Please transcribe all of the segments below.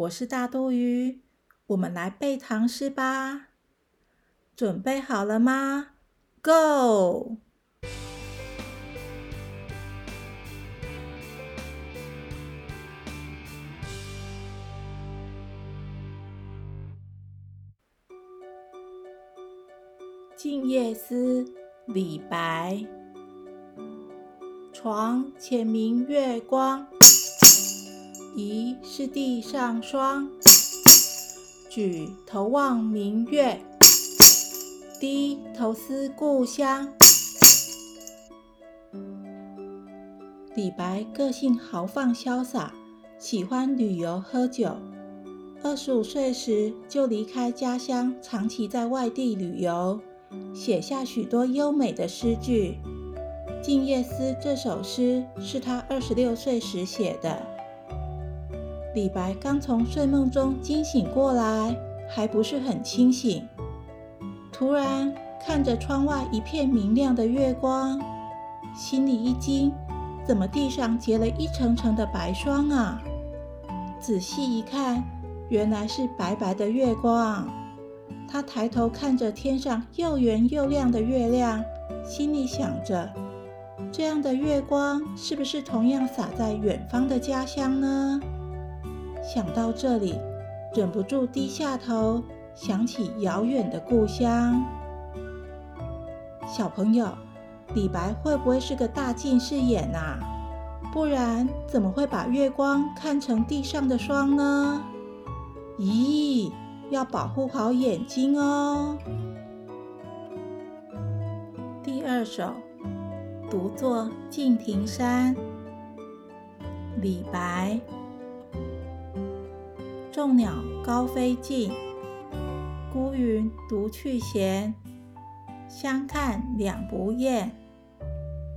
我是大肚鱼，我们来背唐诗吧。准备好了吗？Go！《静夜思》李白。床前明月光，疑是地上霜。举头望明月，低头思故乡。李白个性豪放潇洒，喜欢旅游喝酒。二十五岁时就离开家乡，长期在外地旅游。写下许多优美的诗句，《静夜思》这首诗是他二十六岁时写的。李白刚从睡梦中惊醒过来，还不是很清醒，突然看着窗外一片明亮的月光，心里一惊：怎么地上结了一层层的白霜啊？仔细一看，原来是白白的月光。他抬头看着天上又圆又亮的月亮，心里想着：这样的月光是不是同样洒在远方的家乡呢？想到这里，忍不住低下头，想起遥远的故乡。小朋友，李白会不会是个大近视眼啊？不然怎么会把月光看成地上的霜呢？咦？要保护好眼睛哦。第二首《独坐敬亭山》李白。众鸟高飞尽，孤云独去闲。相看两不厌，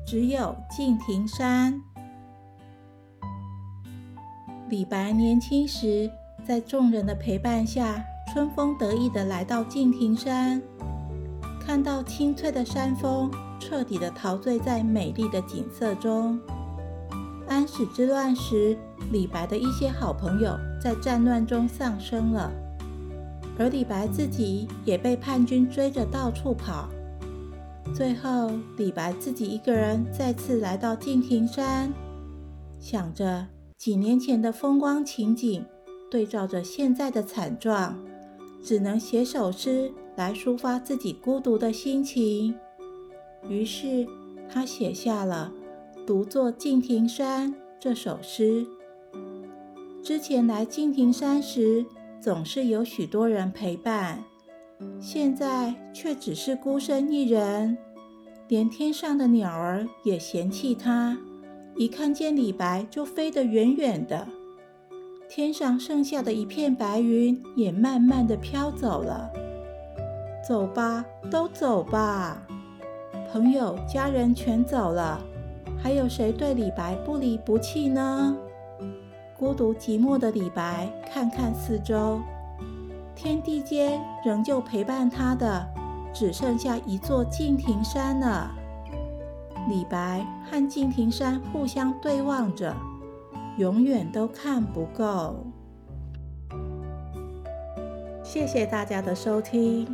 只有敬亭山。李白年轻时，在众人的陪伴下。春风得意地来到敬亭山，看到清脆的山峰，彻底地陶醉在美丽的景色中。安史之乱时，李白的一些好朋友在战乱中丧生了，而李白自己也被叛军追着到处跑。最后，李白自己一个人再次来到敬亭山，想着几年前的风光情景，对照着现在的惨状。只能写首诗来抒发自己孤独的心情。于是他写下了《独坐敬亭山》这首诗。之前来敬亭山时，总是有许多人陪伴，现在却只是孤身一人，连天上的鸟儿也嫌弃他，一看见李白就飞得远远的。天上剩下的一片白云也慢慢的飘走了。走吧，都走吧，朋友、家人全走了，还有谁对李白不离不弃呢？孤独寂寞的李白看看四周，天地间仍旧陪伴他的，只剩下一座敬亭山了。李白和敬亭山互相对望着。永远都看不够。谢谢大家的收听。